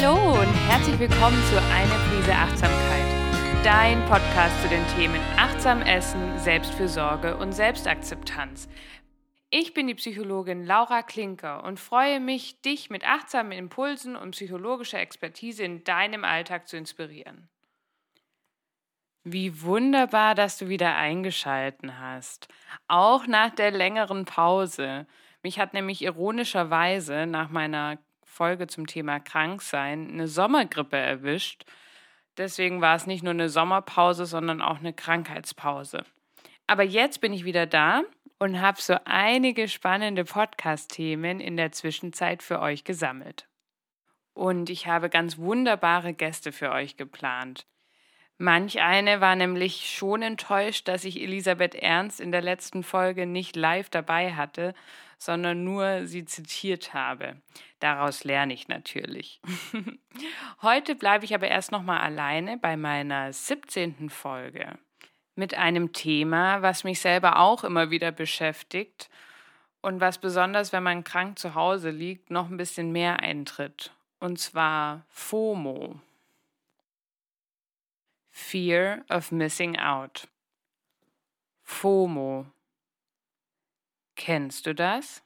Hallo und herzlich willkommen zu Eine Prise Achtsamkeit, dein Podcast zu den Themen Achtsam Essen, Selbstfürsorge und Selbstakzeptanz. Ich bin die Psychologin Laura Klinker und freue mich, dich mit achtsamen Impulsen und psychologischer Expertise in deinem Alltag zu inspirieren. Wie wunderbar, dass du wieder eingeschalten hast, auch nach der längeren Pause. Mich hat nämlich ironischerweise nach meiner Folge zum Thema Kranksein eine Sommergrippe erwischt. Deswegen war es nicht nur eine Sommerpause, sondern auch eine Krankheitspause. Aber jetzt bin ich wieder da und habe so einige spannende Podcast-Themen in der Zwischenzeit für euch gesammelt. Und ich habe ganz wunderbare Gäste für euch geplant. Manch eine war nämlich schon enttäuscht, dass ich Elisabeth Ernst in der letzten Folge nicht live dabei hatte, sondern nur sie zitiert habe. Daraus lerne ich natürlich. Heute bleibe ich aber erst noch mal alleine bei meiner 17. Folge mit einem Thema, was mich selber auch immer wieder beschäftigt und was besonders, wenn man krank zu Hause liegt, noch ein bisschen mehr eintritt. Und zwar FOMO. Fear of Missing Out. FOMO. Kennst du das?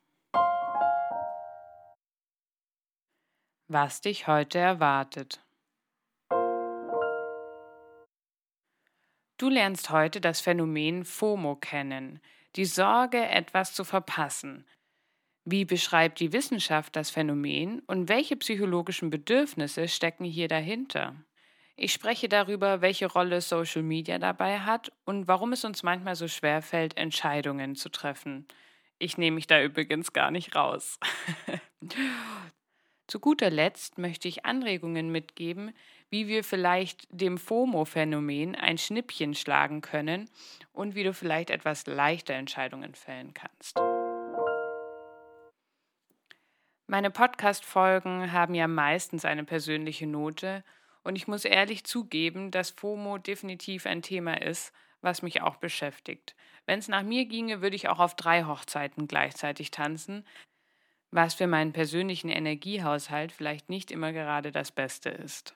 Was dich heute erwartet. Du lernst heute das Phänomen FOMO kennen, die Sorge, etwas zu verpassen. Wie beschreibt die Wissenschaft das Phänomen und welche psychologischen Bedürfnisse stecken hier dahinter? Ich spreche darüber, welche Rolle Social Media dabei hat und warum es uns manchmal so schwer fällt, Entscheidungen zu treffen. Ich nehme mich da übrigens gar nicht raus. Zu guter Letzt möchte ich Anregungen mitgeben, wie wir vielleicht dem FOMO-Phänomen ein Schnippchen schlagen können und wie du vielleicht etwas leichter Entscheidungen fällen kannst. Meine Podcast-Folgen haben ja meistens eine persönliche Note und ich muss ehrlich zugeben, dass FOMO definitiv ein Thema ist, was mich auch beschäftigt. Wenn es nach mir ginge, würde ich auch auf drei Hochzeiten gleichzeitig tanzen, was für meinen persönlichen Energiehaushalt vielleicht nicht immer gerade das Beste ist.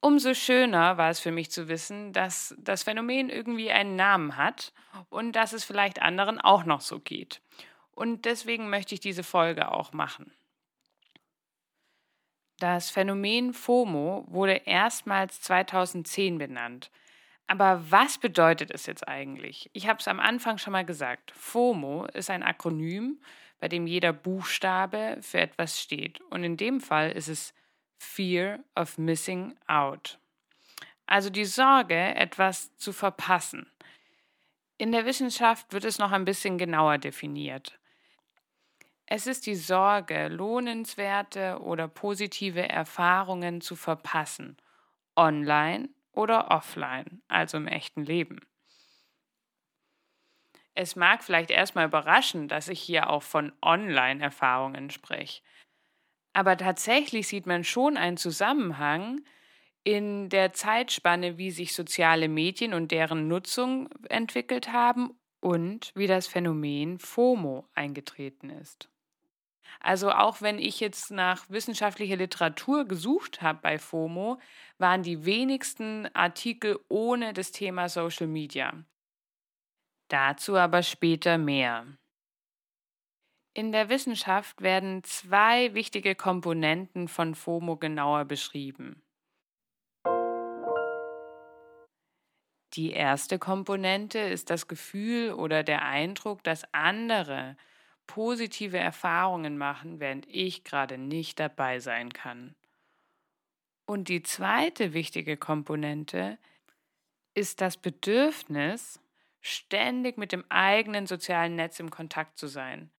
Umso schöner war es für mich zu wissen, dass das Phänomen irgendwie einen Namen hat und dass es vielleicht anderen auch noch so geht. Und deswegen möchte ich diese Folge auch machen. Das Phänomen FOMO wurde erstmals 2010 benannt. Aber was bedeutet es jetzt eigentlich? Ich habe es am Anfang schon mal gesagt. FOMO ist ein Akronym, bei dem jeder Buchstabe für etwas steht. Und in dem Fall ist es Fear of Missing Out. Also die Sorge, etwas zu verpassen. In der Wissenschaft wird es noch ein bisschen genauer definiert. Es ist die Sorge, lohnenswerte oder positive Erfahrungen zu verpassen, online oder offline, also im echten Leben. Es mag vielleicht erstmal überraschen, dass ich hier auch von Online-Erfahrungen spreche. Aber tatsächlich sieht man schon einen Zusammenhang in der Zeitspanne, wie sich soziale Medien und deren Nutzung entwickelt haben und wie das Phänomen FOMO eingetreten ist. Also auch wenn ich jetzt nach wissenschaftlicher Literatur gesucht habe bei FOMO, waren die wenigsten Artikel ohne das Thema Social Media. Dazu aber später mehr. In der Wissenschaft werden zwei wichtige Komponenten von FOMO genauer beschrieben. Die erste Komponente ist das Gefühl oder der Eindruck, dass andere positive Erfahrungen machen, während ich gerade nicht dabei sein kann. Und die zweite wichtige Komponente ist das Bedürfnis, ständig mit dem eigenen sozialen Netz im Kontakt zu sein.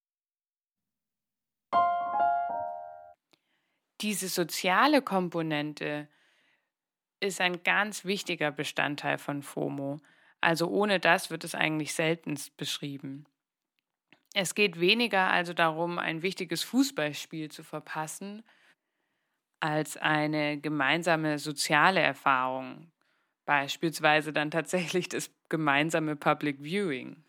diese soziale Komponente ist ein ganz wichtiger Bestandteil von FOMO. Also ohne das wird es eigentlich seltenst beschrieben. Es geht weniger also darum, ein wichtiges Fußballspiel zu verpassen, als eine gemeinsame soziale Erfahrung, beispielsweise dann tatsächlich das gemeinsame Public Viewing.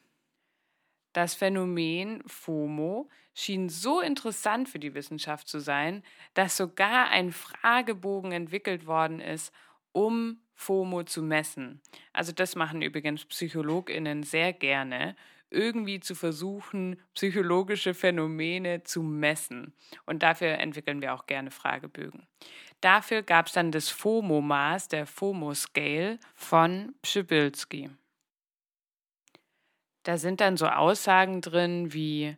Das Phänomen FOMO schien so interessant für die Wissenschaft zu sein, dass sogar ein Fragebogen entwickelt worden ist, um FOMO zu messen. Also das machen übrigens Psychologinnen sehr gerne, irgendwie zu versuchen, psychologische Phänomene zu messen. Und dafür entwickeln wir auch gerne Fragebögen. Dafür gab es dann das FOMO-Maß, der FOMO-Scale von Pschibilski. Da sind dann so Aussagen drin wie,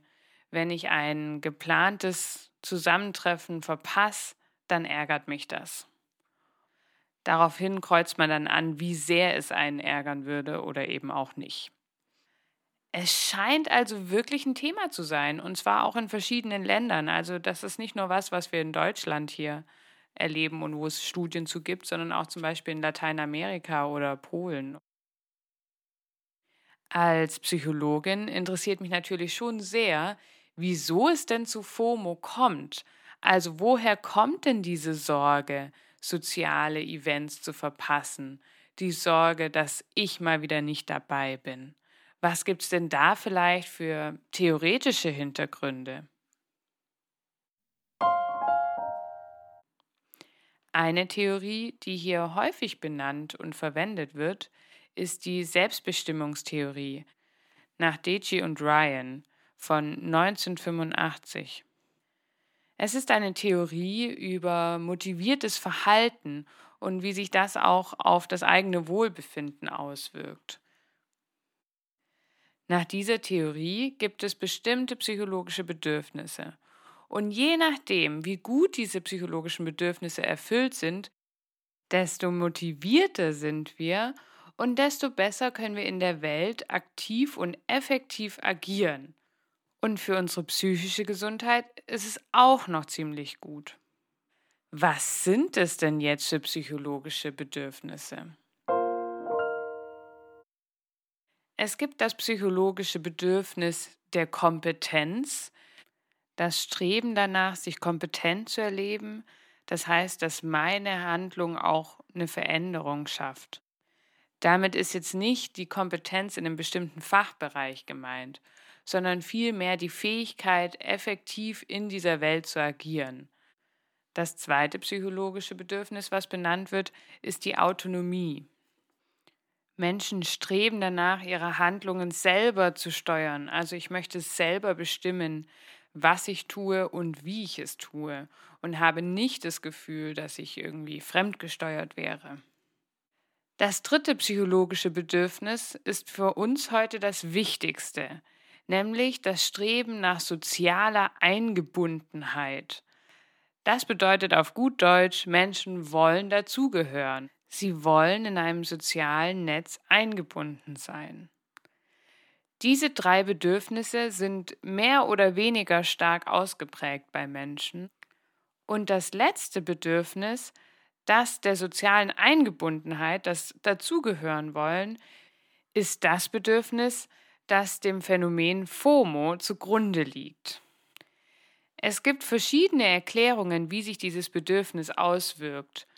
wenn ich ein geplantes Zusammentreffen verpasse, dann ärgert mich das. Daraufhin kreuzt man dann an, wie sehr es einen ärgern würde oder eben auch nicht. Es scheint also wirklich ein Thema zu sein, und zwar auch in verschiedenen Ländern. Also das ist nicht nur was, was wir in Deutschland hier erleben und wo es Studien zu gibt, sondern auch zum Beispiel in Lateinamerika oder Polen. Als Psychologin interessiert mich natürlich schon sehr, wieso es denn zu FOMO kommt. Also woher kommt denn diese Sorge, soziale Events zu verpassen? Die Sorge, dass ich mal wieder nicht dabei bin. Was gibt es denn da vielleicht für theoretische Hintergründe? Eine Theorie, die hier häufig benannt und verwendet wird, ist die Selbstbestimmungstheorie nach Deci und Ryan von 1985. Es ist eine Theorie über motiviertes Verhalten und wie sich das auch auf das eigene Wohlbefinden auswirkt. Nach dieser Theorie gibt es bestimmte psychologische Bedürfnisse. Und je nachdem, wie gut diese psychologischen Bedürfnisse erfüllt sind, desto motivierter sind wir und desto besser können wir in der Welt aktiv und effektiv agieren. Und für unsere psychische Gesundheit ist es auch noch ziemlich gut. Was sind es denn jetzt für psychologische Bedürfnisse? Es gibt das psychologische Bedürfnis der Kompetenz, das Streben danach, sich kompetent zu erleben, das heißt, dass meine Handlung auch eine Veränderung schafft. Damit ist jetzt nicht die Kompetenz in einem bestimmten Fachbereich gemeint, sondern vielmehr die Fähigkeit, effektiv in dieser Welt zu agieren. Das zweite psychologische Bedürfnis, was benannt wird, ist die Autonomie. Menschen streben danach, ihre Handlungen selber zu steuern. Also ich möchte selber bestimmen, was ich tue und wie ich es tue und habe nicht das Gefühl, dass ich irgendwie fremdgesteuert wäre. Das dritte psychologische Bedürfnis ist für uns heute das Wichtigste, nämlich das Streben nach sozialer Eingebundenheit. Das bedeutet auf gut Deutsch, Menschen wollen dazugehören. Sie wollen in einem sozialen Netz eingebunden sein. Diese drei Bedürfnisse sind mehr oder weniger stark ausgeprägt bei Menschen. Und das letzte Bedürfnis das der sozialen Eingebundenheit, das Dazugehören wollen, ist das Bedürfnis, das dem Phänomen FOMO zugrunde liegt. Es gibt verschiedene Erklärungen, wie sich dieses Bedürfnis auswirkt.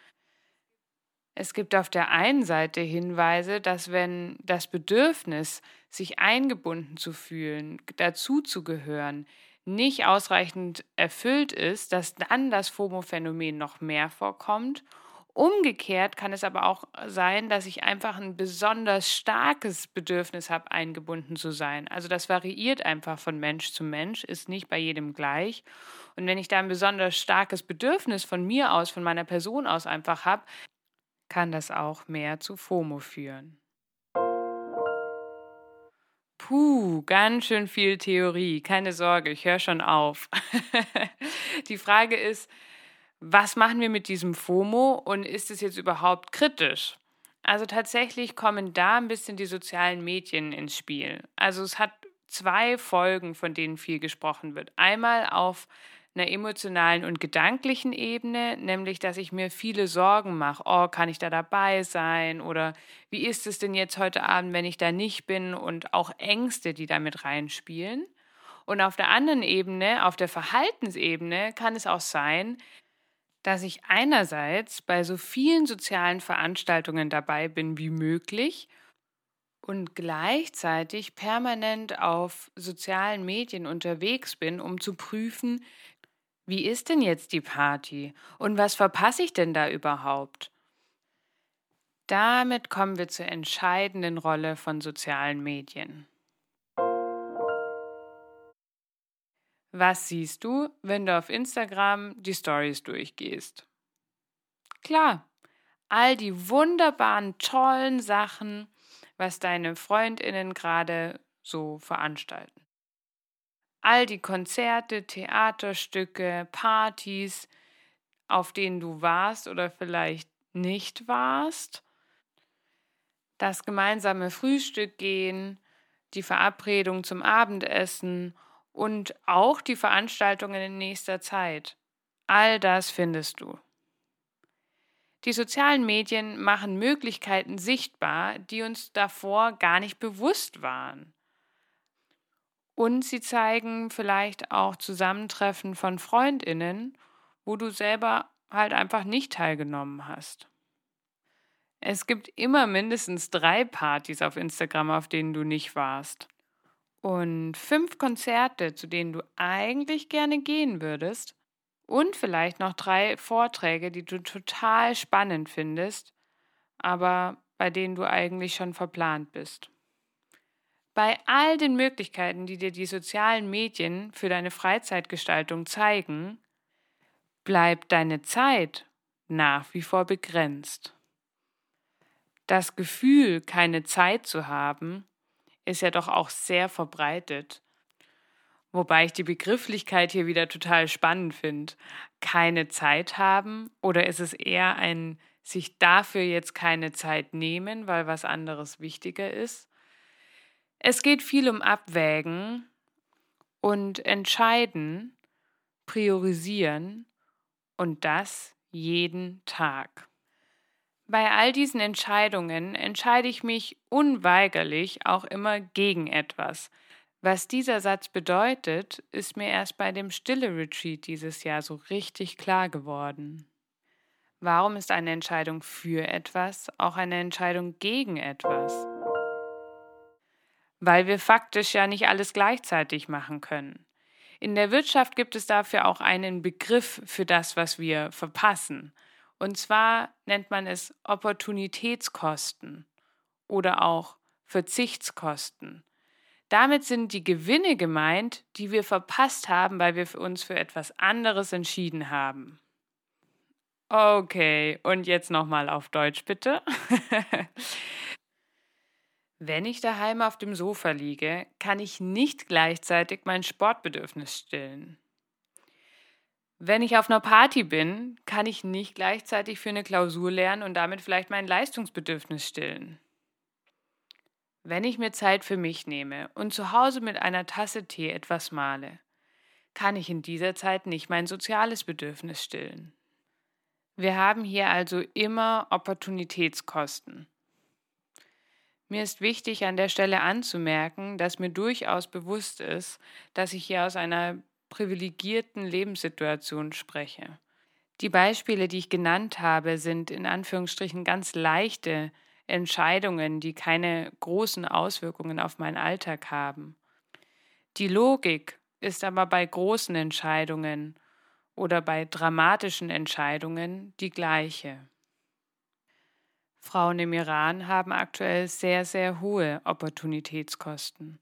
Es gibt auf der einen Seite Hinweise, dass wenn das Bedürfnis, sich eingebunden zu fühlen, dazuzugehören, nicht ausreichend erfüllt ist, dass dann das FOMO-Phänomen noch mehr vorkommt. Umgekehrt kann es aber auch sein, dass ich einfach ein besonders starkes Bedürfnis habe, eingebunden zu sein. Also das variiert einfach von Mensch zu Mensch, ist nicht bei jedem gleich. Und wenn ich da ein besonders starkes Bedürfnis von mir aus, von meiner Person aus einfach habe, kann das auch mehr zu FOMO führen. Puh, ganz schön viel Theorie. Keine Sorge, ich höre schon auf. die Frage ist, was machen wir mit diesem FOMO und ist es jetzt überhaupt kritisch? Also tatsächlich kommen da ein bisschen die sozialen Medien ins Spiel. Also es hat zwei Folgen, von denen viel gesprochen wird. Einmal auf einer emotionalen und gedanklichen Ebene, nämlich dass ich mir viele Sorgen mache. Oh, kann ich da dabei sein? Oder wie ist es denn jetzt heute Abend, wenn ich da nicht bin? Und auch Ängste, die damit reinspielen. Und auf der anderen Ebene, auf der Verhaltensebene, kann es auch sein, dass ich einerseits bei so vielen sozialen Veranstaltungen dabei bin wie möglich und gleichzeitig permanent auf sozialen Medien unterwegs bin, um zu prüfen, wie ist denn jetzt die Party und was verpasse ich denn da überhaupt? Damit kommen wir zur entscheidenden Rolle von sozialen Medien. Was siehst du, wenn du auf Instagram die Stories durchgehst? Klar, all die wunderbaren, tollen Sachen, was deine Freundinnen gerade so veranstalten. All die Konzerte, Theaterstücke, Partys, auf denen du warst oder vielleicht nicht warst das gemeinsame Frühstück gehen, die Verabredung zum Abendessen und auch die Veranstaltungen in nächster Zeit. All das findest du. Die sozialen Medien machen Möglichkeiten sichtbar, die uns davor gar nicht bewusst waren. Und sie zeigen vielleicht auch Zusammentreffen von Freundinnen, wo du selber halt einfach nicht teilgenommen hast. Es gibt immer mindestens drei Partys auf Instagram, auf denen du nicht warst. Und fünf Konzerte, zu denen du eigentlich gerne gehen würdest. Und vielleicht noch drei Vorträge, die du total spannend findest, aber bei denen du eigentlich schon verplant bist. Bei all den Möglichkeiten, die dir die sozialen Medien für deine Freizeitgestaltung zeigen, bleibt deine Zeit nach wie vor begrenzt. Das Gefühl, keine Zeit zu haben, ist ja doch auch sehr verbreitet. Wobei ich die Begrifflichkeit hier wieder total spannend finde. Keine Zeit haben oder ist es eher ein sich dafür jetzt keine Zeit nehmen, weil was anderes wichtiger ist? Es geht viel um Abwägen und Entscheiden, Priorisieren und das jeden Tag. Bei all diesen Entscheidungen entscheide ich mich unweigerlich auch immer gegen etwas. Was dieser Satz bedeutet, ist mir erst bei dem Stille Retreat dieses Jahr so richtig klar geworden. Warum ist eine Entscheidung für etwas auch eine Entscheidung gegen etwas? Weil wir faktisch ja nicht alles gleichzeitig machen können. In der Wirtschaft gibt es dafür auch einen Begriff für das, was wir verpassen. Und zwar nennt man es Opportunitätskosten oder auch Verzichtskosten. Damit sind die Gewinne gemeint, die wir verpasst haben, weil wir uns für etwas anderes entschieden haben. Okay, und jetzt nochmal auf Deutsch bitte. Wenn ich daheim auf dem Sofa liege, kann ich nicht gleichzeitig mein Sportbedürfnis stillen. Wenn ich auf einer Party bin, kann ich nicht gleichzeitig für eine Klausur lernen und damit vielleicht mein Leistungsbedürfnis stillen. Wenn ich mir Zeit für mich nehme und zu Hause mit einer Tasse Tee etwas male, kann ich in dieser Zeit nicht mein soziales Bedürfnis stillen. Wir haben hier also immer Opportunitätskosten. Mir ist wichtig an der Stelle anzumerken, dass mir durchaus bewusst ist, dass ich hier aus einer privilegierten Lebenssituation spreche. Die Beispiele, die ich genannt habe, sind in Anführungsstrichen ganz leichte Entscheidungen, die keine großen Auswirkungen auf meinen Alltag haben. Die Logik ist aber bei großen Entscheidungen oder bei dramatischen Entscheidungen die gleiche. Frauen im Iran haben aktuell sehr, sehr hohe Opportunitätskosten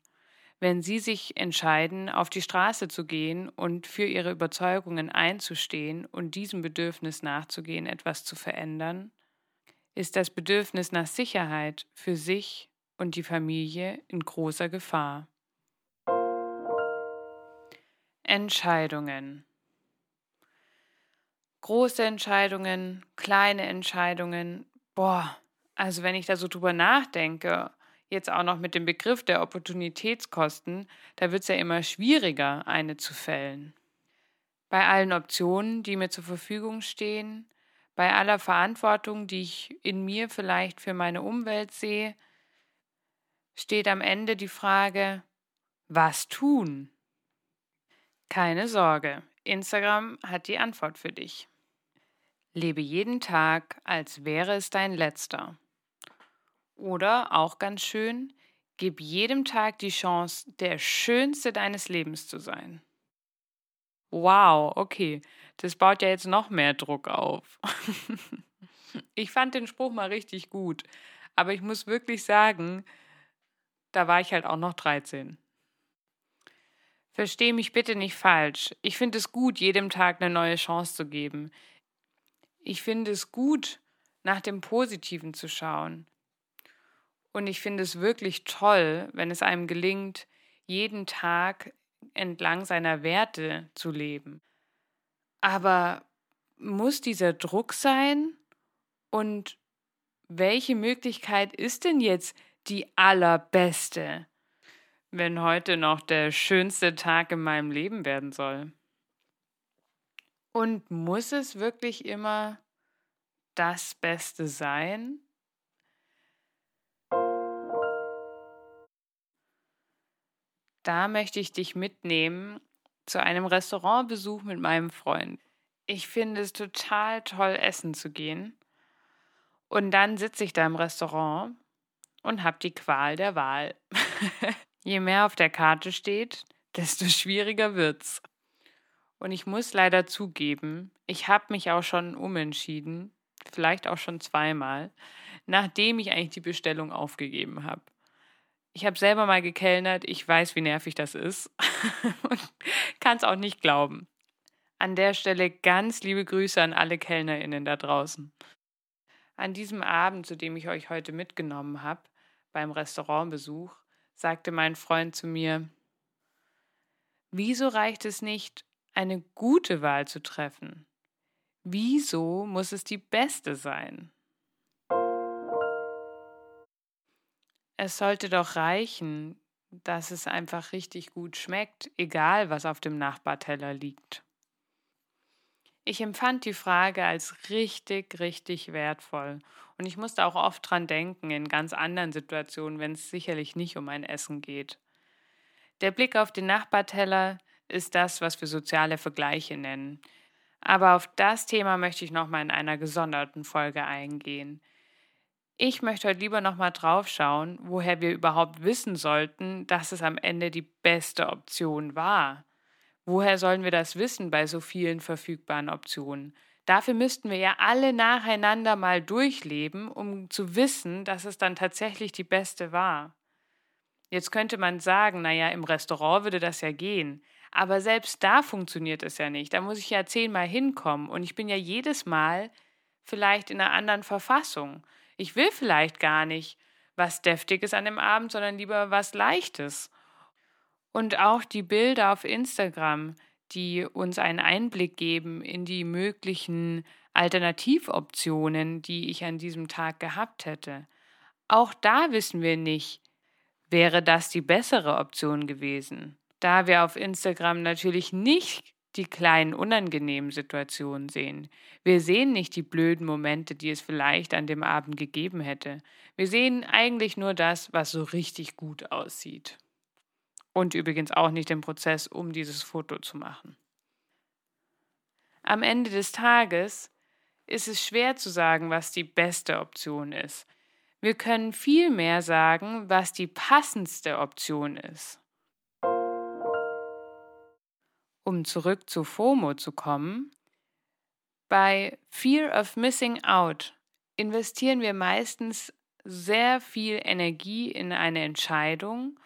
wenn sie sich entscheiden, auf die Straße zu gehen und für ihre Überzeugungen einzustehen und diesem Bedürfnis nachzugehen, etwas zu verändern, ist das Bedürfnis nach Sicherheit für sich und die Familie in großer Gefahr. Entscheidungen. Große Entscheidungen, kleine Entscheidungen. Boah, also wenn ich da so drüber nachdenke, jetzt auch noch mit dem Begriff der Opportunitätskosten, da wird es ja immer schwieriger, eine zu fällen. Bei allen Optionen, die mir zur Verfügung stehen, bei aller Verantwortung, die ich in mir vielleicht für meine Umwelt sehe, steht am Ende die Frage, was tun? Keine Sorge, Instagram hat die Antwort für dich. Lebe jeden Tag, als wäre es dein letzter. Oder auch ganz schön, gib jedem Tag die Chance, der schönste deines Lebens zu sein. Wow, okay, das baut ja jetzt noch mehr Druck auf. ich fand den Spruch mal richtig gut, aber ich muss wirklich sagen, da war ich halt auch noch 13. Versteh mich bitte nicht falsch. Ich finde es gut, jedem Tag eine neue Chance zu geben. Ich finde es gut, nach dem Positiven zu schauen. Und ich finde es wirklich toll, wenn es einem gelingt, jeden Tag entlang seiner Werte zu leben. Aber muss dieser Druck sein? Und welche Möglichkeit ist denn jetzt die allerbeste, wenn heute noch der schönste Tag in meinem Leben werden soll? Und muss es wirklich immer das Beste sein? Da möchte ich dich mitnehmen zu einem Restaurantbesuch mit meinem Freund. Ich finde es total toll, essen zu gehen. Und dann sitze ich da im Restaurant und habe die Qual der Wahl. Je mehr auf der Karte steht, desto schwieriger wird's. Und ich muss leider zugeben, ich habe mich auch schon umentschieden, vielleicht auch schon zweimal, nachdem ich eigentlich die Bestellung aufgegeben habe. Ich habe selber mal gekellnert, ich weiß, wie nervig das ist und kann es auch nicht glauben. An der Stelle ganz liebe Grüße an alle Kellnerinnen da draußen. An diesem Abend, zu dem ich euch heute mitgenommen habe, beim Restaurantbesuch, sagte mein Freund zu mir, Wieso reicht es nicht, eine gute Wahl zu treffen? Wieso muss es die beste sein? Es sollte doch reichen, dass es einfach richtig gut schmeckt, egal was auf dem Nachbarteller liegt. Ich empfand die Frage als richtig, richtig wertvoll. Und ich musste auch oft dran denken, in ganz anderen Situationen, wenn es sicherlich nicht um ein Essen geht. Der Blick auf den Nachbarteller ist das, was wir soziale Vergleiche nennen. Aber auf das Thema möchte ich nochmal in einer gesonderten Folge eingehen. Ich möchte heute lieber nochmal drauf schauen, woher wir überhaupt wissen sollten, dass es am Ende die beste Option war. Woher sollen wir das wissen bei so vielen verfügbaren Optionen? Dafür müssten wir ja alle nacheinander mal durchleben, um zu wissen, dass es dann tatsächlich die beste war. Jetzt könnte man sagen, naja, im Restaurant würde das ja gehen. Aber selbst da funktioniert es ja nicht. Da muss ich ja zehnmal hinkommen und ich bin ja jedes Mal vielleicht in einer anderen Verfassung. Ich will vielleicht gar nicht was Deftiges an dem Abend, sondern lieber was Leichtes. Und auch die Bilder auf Instagram, die uns einen Einblick geben in die möglichen Alternativoptionen, die ich an diesem Tag gehabt hätte. Auch da wissen wir nicht, wäre das die bessere Option gewesen. Da wir auf Instagram natürlich nicht die kleinen unangenehmen Situationen sehen. Wir sehen nicht die blöden Momente, die es vielleicht an dem Abend gegeben hätte. Wir sehen eigentlich nur das, was so richtig gut aussieht. Und übrigens auch nicht den Prozess, um dieses Foto zu machen. Am Ende des Tages ist es schwer zu sagen, was die beste Option ist. Wir können viel mehr sagen, was die passendste Option ist. Um zurück zu FOMO zu kommen, bei Fear of Missing Out investieren wir meistens sehr viel Energie in eine Entscheidung,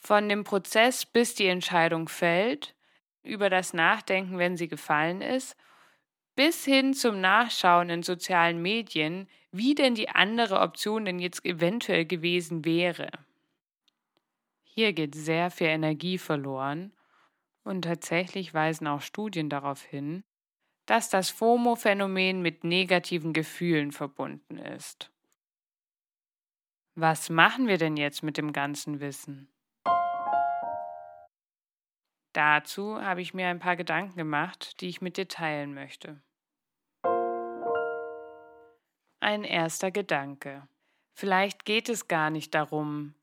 von dem Prozess, bis die Entscheidung fällt, über das Nachdenken, wenn sie gefallen ist, bis hin zum Nachschauen in sozialen Medien, wie denn die andere Option denn jetzt eventuell gewesen wäre. Hier geht sehr viel Energie verloren und tatsächlich weisen auch Studien darauf hin, dass das FOMO-Phänomen mit negativen Gefühlen verbunden ist. Was machen wir denn jetzt mit dem ganzen Wissen? Dazu habe ich mir ein paar Gedanken gemacht, die ich mit dir teilen möchte. Ein erster Gedanke. Vielleicht geht es gar nicht darum,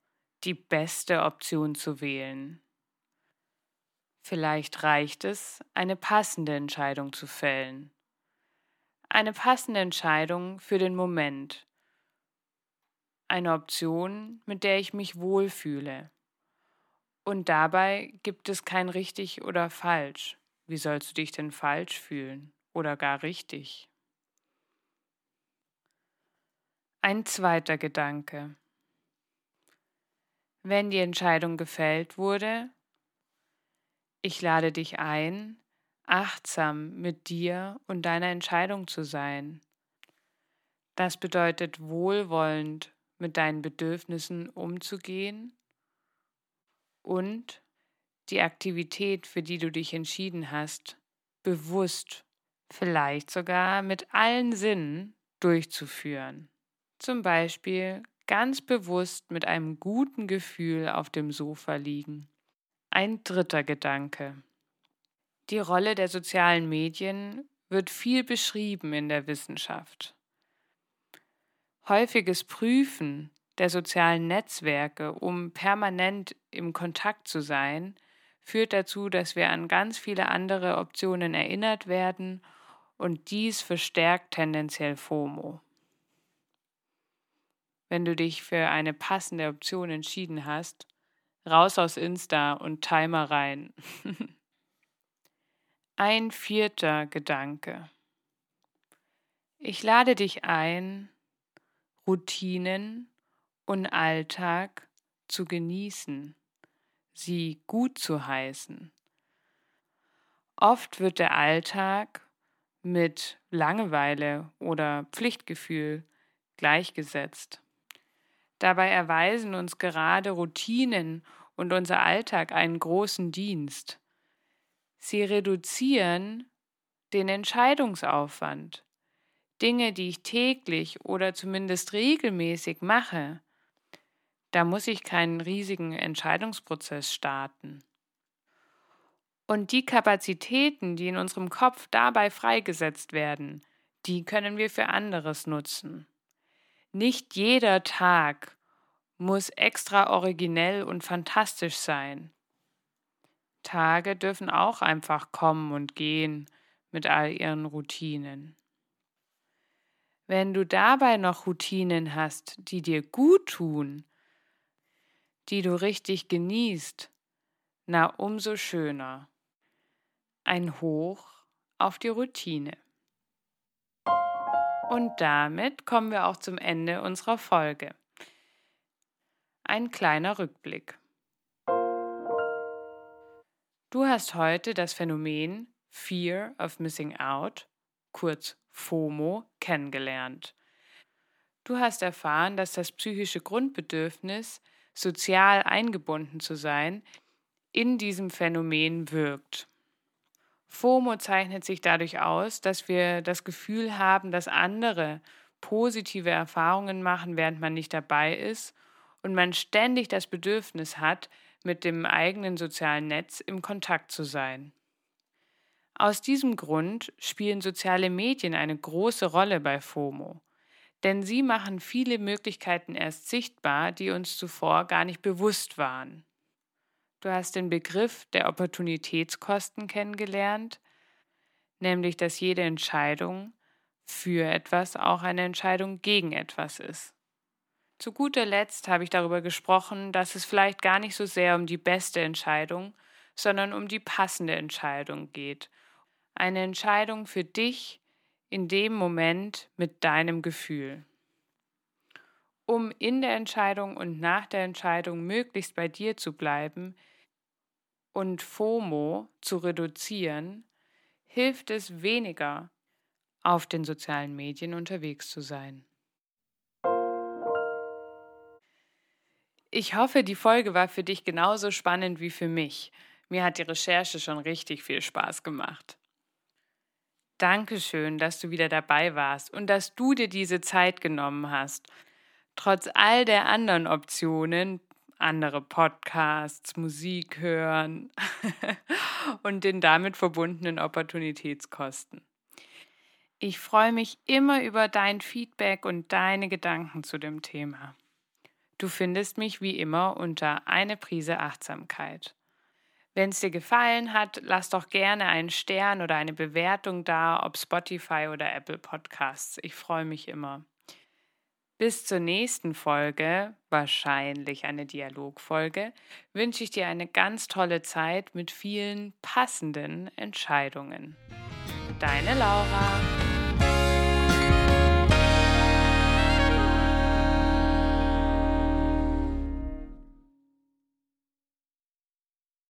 die beste Option zu wählen. Vielleicht reicht es, eine passende Entscheidung zu fällen. Eine passende Entscheidung für den Moment. eine Option, mit der ich mich wohlfühle. Und dabei gibt es kein richtig oder falsch. Wie sollst du dich denn falsch fühlen oder gar richtig? Ein zweiter Gedanke. Wenn die Entscheidung gefällt wurde, ich lade dich ein, achtsam mit dir und deiner Entscheidung zu sein. Das bedeutet wohlwollend mit deinen Bedürfnissen umzugehen und die Aktivität, für die du dich entschieden hast, bewusst, vielleicht sogar mit allen Sinnen durchzuführen. Zum Beispiel ganz bewusst mit einem guten Gefühl auf dem Sofa liegen. Ein dritter Gedanke. Die Rolle der sozialen Medien wird viel beschrieben in der Wissenschaft. Häufiges Prüfen der sozialen Netzwerke, um permanent im Kontakt zu sein, führt dazu, dass wir an ganz viele andere Optionen erinnert werden und dies verstärkt tendenziell FOMO. Wenn du dich für eine passende Option entschieden hast, raus aus Insta und Timer rein. Ein vierter Gedanke. Ich lade dich ein, Routinen und Alltag zu genießen, sie gut zu heißen. Oft wird der Alltag mit Langeweile oder Pflichtgefühl gleichgesetzt. Dabei erweisen uns gerade Routinen und unser Alltag einen großen Dienst. Sie reduzieren den Entscheidungsaufwand. Dinge, die ich täglich oder zumindest regelmäßig mache, da muss ich keinen riesigen Entscheidungsprozess starten. Und die Kapazitäten, die in unserem Kopf dabei freigesetzt werden, die können wir für anderes nutzen. Nicht jeder Tag muss extra originell und fantastisch sein. Tage dürfen auch einfach kommen und gehen mit all ihren Routinen. Wenn du dabei noch Routinen hast, die dir gut tun, die du richtig genießt, na umso schöner. Ein Hoch auf die Routine. Und damit kommen wir auch zum Ende unserer Folge. Ein kleiner Rückblick. Du hast heute das Phänomen Fear of Missing Out, kurz FOMO, kennengelernt. Du hast erfahren, dass das psychische Grundbedürfnis, sozial eingebunden zu sein, in diesem Phänomen wirkt. FOMO zeichnet sich dadurch aus, dass wir das Gefühl haben, dass andere positive Erfahrungen machen, während man nicht dabei ist und man ständig das Bedürfnis hat, mit dem eigenen sozialen Netz im Kontakt zu sein. Aus diesem Grund spielen soziale Medien eine große Rolle bei FOMO, denn sie machen viele Möglichkeiten erst sichtbar, die uns zuvor gar nicht bewusst waren. Du hast den Begriff der Opportunitätskosten kennengelernt, nämlich dass jede Entscheidung für etwas auch eine Entscheidung gegen etwas ist. Zu guter Letzt habe ich darüber gesprochen, dass es vielleicht gar nicht so sehr um die beste Entscheidung, sondern um die passende Entscheidung geht. Eine Entscheidung für dich in dem Moment mit deinem Gefühl um in der Entscheidung und nach der Entscheidung möglichst bei dir zu bleiben und FOMO zu reduzieren, hilft es weniger, auf den sozialen Medien unterwegs zu sein. Ich hoffe, die Folge war für dich genauso spannend wie für mich. Mir hat die Recherche schon richtig viel Spaß gemacht. Dankeschön, dass du wieder dabei warst und dass du dir diese Zeit genommen hast trotz all der anderen Optionen, andere Podcasts, Musik hören und den damit verbundenen Opportunitätskosten. Ich freue mich immer über dein Feedback und deine Gedanken zu dem Thema. Du findest mich wie immer unter eine Prise Achtsamkeit. Wenn es dir gefallen hat, lass doch gerne einen Stern oder eine Bewertung da, ob Spotify oder Apple Podcasts. Ich freue mich immer. Bis zur nächsten Folge, wahrscheinlich eine Dialogfolge, wünsche ich dir eine ganz tolle Zeit mit vielen passenden Entscheidungen. Deine Laura.